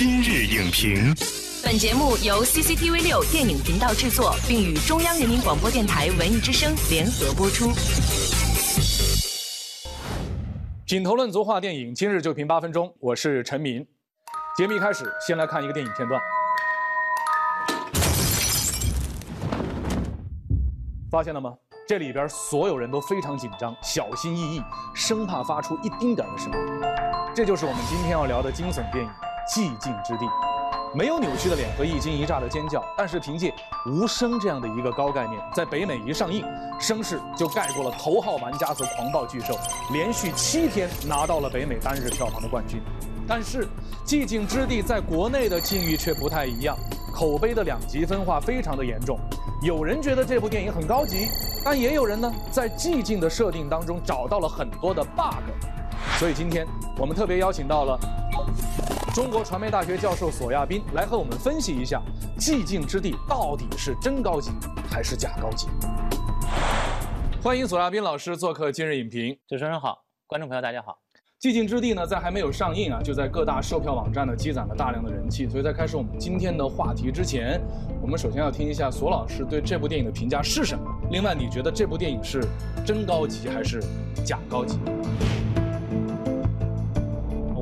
今日影评，本节目由 CCTV 六电影频道制作，并与中央人民广播电台文艺之声联合播出。品头论足话电影，今日就评八分钟。我是陈明。节目一开始，先来看一个电影片段。发现了吗？这里边所有人都非常紧张，小心翼翼，生怕发出一丁点的声音。这就是我们今天要聊的惊悚电影《寂静之地》。没有扭曲的脸和一惊一乍的尖叫，但是凭借无声这样的一个高概念，在北美一上映，声势就盖过了《头号玩家》和《狂暴巨兽》，连续七天拿到了北美单日票房的冠军。但是《寂静之地》在国内的境遇却不太一样，口碑的两极分化非常的严重。有人觉得这部电影很高级，但也有人呢在寂静的设定当中找到了很多的 bug，所以今天我们特别邀请到了中国传媒大学教授索亚斌来和我们分析一下《寂静之地》到底是真高级还是假高级。欢迎索亚斌老师做客今日影评。主持人好，观众朋友大家好。《寂静之地》呢，在还没有上映啊，就在各大售票网站呢积攒了大量的人气。所以在开始我们今天的话题之前，我们首先要听一下索老师对这部电影的评价是什么。另外，你觉得这部电影是真高级还是假高级？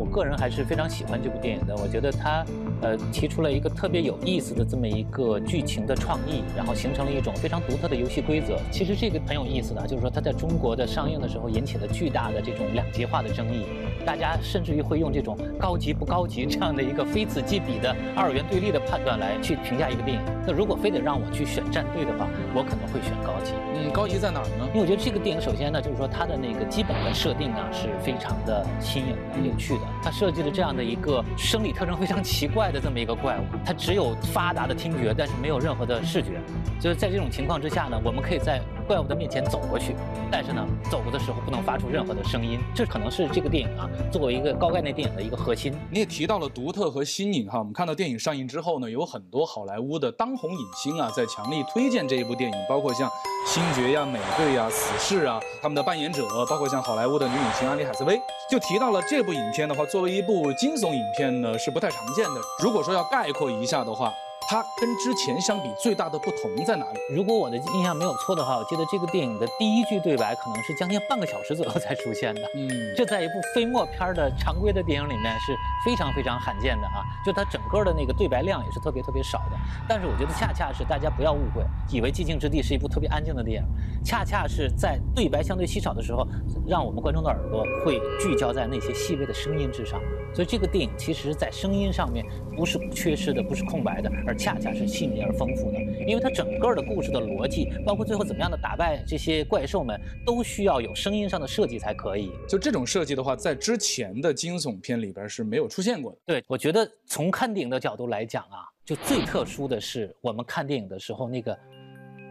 我个人还是非常喜欢这部电影的。我觉得它。呃，提出了一个特别有意思的这么一个剧情的创意，然后形成了一种非常独特的游戏规则。其实这个很有意思的，就是说它在中国的上映的时候引起了巨大的这种两极化的争议，大家甚至于会用这种高级不高级这样的一个非此即彼的二元对立的判断来去评价一个电影。那如果非得让我去选战队的话，我可能会选高级。嗯，高级在哪儿呢？因为我觉得这个电影首先呢，就是说它的那个基本的设定啊是非常的新颖的、有趣的。他设计了这样的一个生理特征非常奇怪。的这么一个怪物，它只有发达的听觉，但是没有任何的视觉。就是在这种情况之下呢，我们可以在怪物的面前走过去，但是呢，走过的时候不能发出任何的声音。这可能是这个电影啊，作为一个高概念电影的一个核心。你也提到了独特和新颖哈，我们看到电影上映之后呢，有很多好莱坞的当红影星啊，在强力推荐这一部电影，包括像星爵呀、美队呀、死侍啊，他们的扮演者，包括像好莱坞的女影星安妮海瑟薇，就提到了这部影片的话，作为一部惊悚影片呢，是不太常见的。如果说要概括一下的话。它跟之前相比最大的不同在哪里？如果我的印象没有错的话，我记得这个电影的第一句对白可能是将近半个小时左右才出现的。嗯，这在一部非默片的常规的电影里面是非常非常罕见的啊！就它整个的那个对白量也是特别特别少的。但是我觉得恰恰是大家不要误会，以为《寂静之地》是一部特别安静的电影，恰恰是在对白相对稀少的时候，让我们观众的耳朵会聚焦在那些细微的声音之上。所以这个电影其实，在声音上面不是缺失的，不是空白的，而恰恰是细腻而丰富的。因为它整个的故事的逻辑，包括最后怎么样的打败这些怪兽们，都需要有声音上的设计才可以。就这种设计的话，在之前的惊悚片里边是没有出现过的。对，我觉得从看电影的角度来讲啊，就最特殊的是我们看电影的时候那个。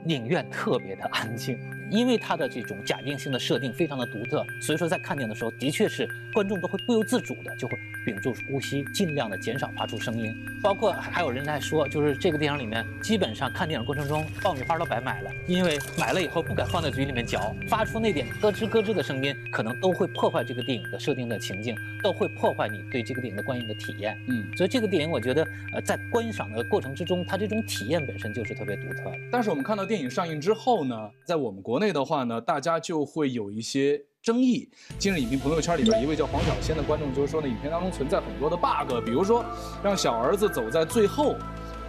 影院特别的安静，因为它的这种假定性的设定非常的独特，所以说在看电影的时候，的确是观众都会不由自主的就会屏住呼吸，尽量的减少发出声音。包括还有人在说，就是这个电影里面基本上看电影过程中爆米花都白买了，因为买了以后不敢放在嘴里面嚼，发出那点咯吱咯吱的声音，可能都会破坏这个电影的设定的情境，都会破坏你对这个电影的观影的体验。嗯，所以这个电影我觉得，呃，在观赏的过程之中，它这种体验本身就是特别独特的。但是我们看到电影。上映之后呢，在我们国内的话呢，大家就会有一些争议。今日影评朋友圈里边，一位叫黄小仙的观众就是说呢，影片当中存在很多的 bug，比如说让小儿子走在最后。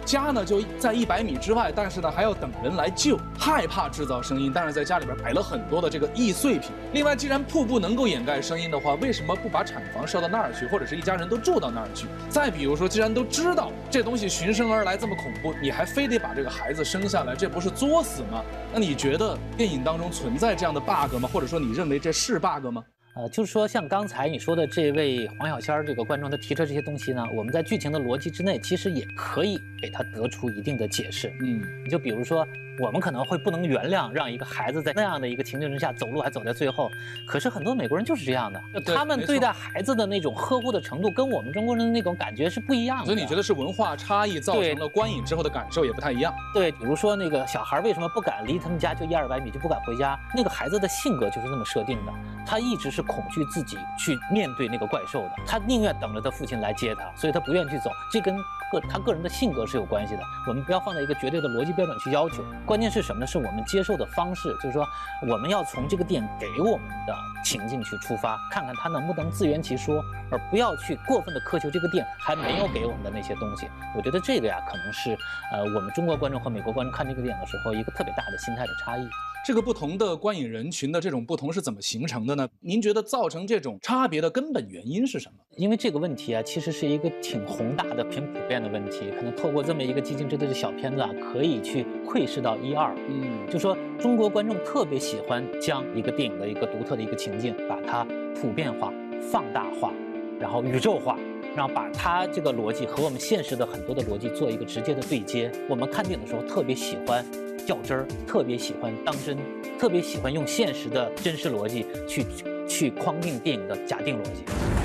家呢就在一百米之外，但是呢还要等人来救，害怕制造声音，但是在家里边摆了很多的这个易碎品。另外，既然瀑布能够掩盖声音的话，为什么不把产房设到那儿去，或者是一家人都住到那儿去？再比如说，既然都知道这东西循声而来这么恐怖，你还非得把这个孩子生下来，这不是作死吗？那你觉得电影当中存在这样的 bug 吗？或者说你认为这是 bug 吗？呃，就是说，像刚才你说的这位黄小仙儿这个观众，他提出这些东西呢，我们在剧情的逻辑之内，其实也可以给他得出一定的解释。嗯，你就比如说。我们可能会不能原谅让一个孩子在那样的一个情境之下走路还走在最后，可是很多美国人就是这样的，他们对待孩子的那种呵护的程度跟我们中国人的那种感觉是不一样的。所以你觉得是文化差异造成了观影之后的感受也不太一样？对，比如说那个小孩为什么不敢离他们家就一二百米就不敢回家？那个孩子的性格就是那么设定的，他一直是恐惧自己去面对那个怪兽的，他宁愿等着他父亲来接他，所以他不愿意去走。这跟个他个人的性格是有关系的。我们不要放在一个绝对的逻辑标准去要求，关键是什么呢？是我。们接受的方式，就是说，我们要从这个电影给我们的情境去出发，看看他能不能自圆其说，而不要去过分的苛求这个电影还没有给我们的那些东西。我觉得这个呀，可能是呃，我们中国观众和美国观众看这个电影的时候一个特别大的心态的差异。这个不同的观影人群的这种不同是怎么形成的呢？您觉得造成这种差别的根本原因是什么？因为这个问题啊，其实是一个挺宏大的、挺普遍的问题。可能透过这么一个寂静之地的小片子啊，可以去窥视到一二。嗯，就说中国观众特别喜欢将一个电影的一个独特的一个情境，把它普遍化、放大化，然后宇宙化，然后把它这个逻辑和我们现实的很多的逻辑做一个直接的对接。我们看电影的时候特别喜欢。较真儿，特别喜欢当真，特别喜欢用现实的真实逻辑去去框定电影的假定逻辑。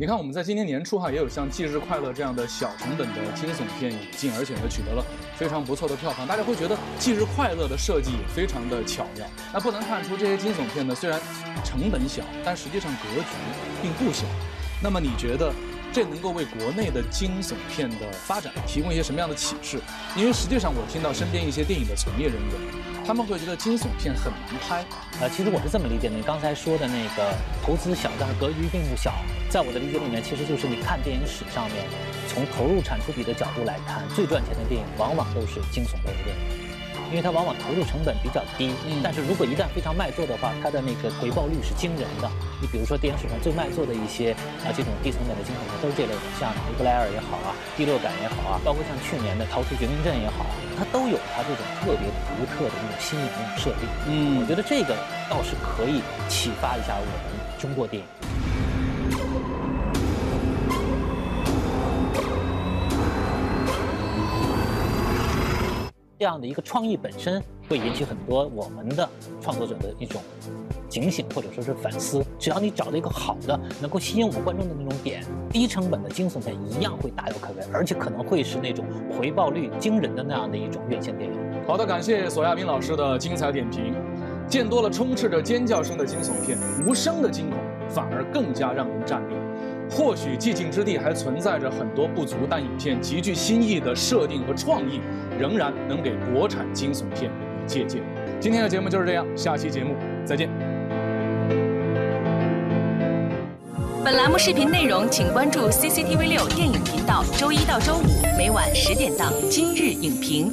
你看，我们在今年年初哈，也有像《忌日快乐》这样的小成本的惊悚片引进，而且呢取得了非常不错的票房。大家会觉得《忌日快乐》的设计也非常的巧妙。那不难看出，这些惊悚片呢虽然成本小，但实际上格局并不小。那么你觉得？这能够为国内的惊悚片的发展提供一些什么样的启示？因为实际上我听到身边一些电影的从业人员，他们会觉得惊悚片很难拍。呃，其实我是这么理解的，你刚才说的那个投资小，但是格局并不小，在我的理解里面，其实就是你看电影史上面，从投入产出比的角度来看，最赚钱的电影往往都是惊悚类的电影。因为它往往投入成本比较低，但是如果一旦非常卖座的话，它的那个回报率是惊人的。你比如说电影史上最卖座的一些啊，这种低成本的惊悚片都是这类的，像尼布莱尔也好啊，第六感也好啊，包括像去年的逃出绝命镇也好，它都有它这种特别独特的那种新颖的设定。嗯，我觉得这个倒是可以启发一下我们中国电影。这样的一个创意本身会引起很多我们的创作者的一种警醒或者说是反思。只要你找到一个好的能够吸引我们观众的那种点，低成本的惊悚片一样会大有可为，而且可能会是那种回报率惊人的那样的一种院线电影。好的，感谢索亚斌老师的精彩点评。见多了充斥着尖叫声的惊悚片，无声的惊恐反而更加让人站立。或许寂静之地还存在着很多不足，但影片极具新意的设定和创意，仍然能给国产惊悚片以借鉴。今天的节目就是这样，下期节目再见。本栏目视频内容，请关注 CCTV 六电影频道，周一到周五每晚十点档《今日影评》。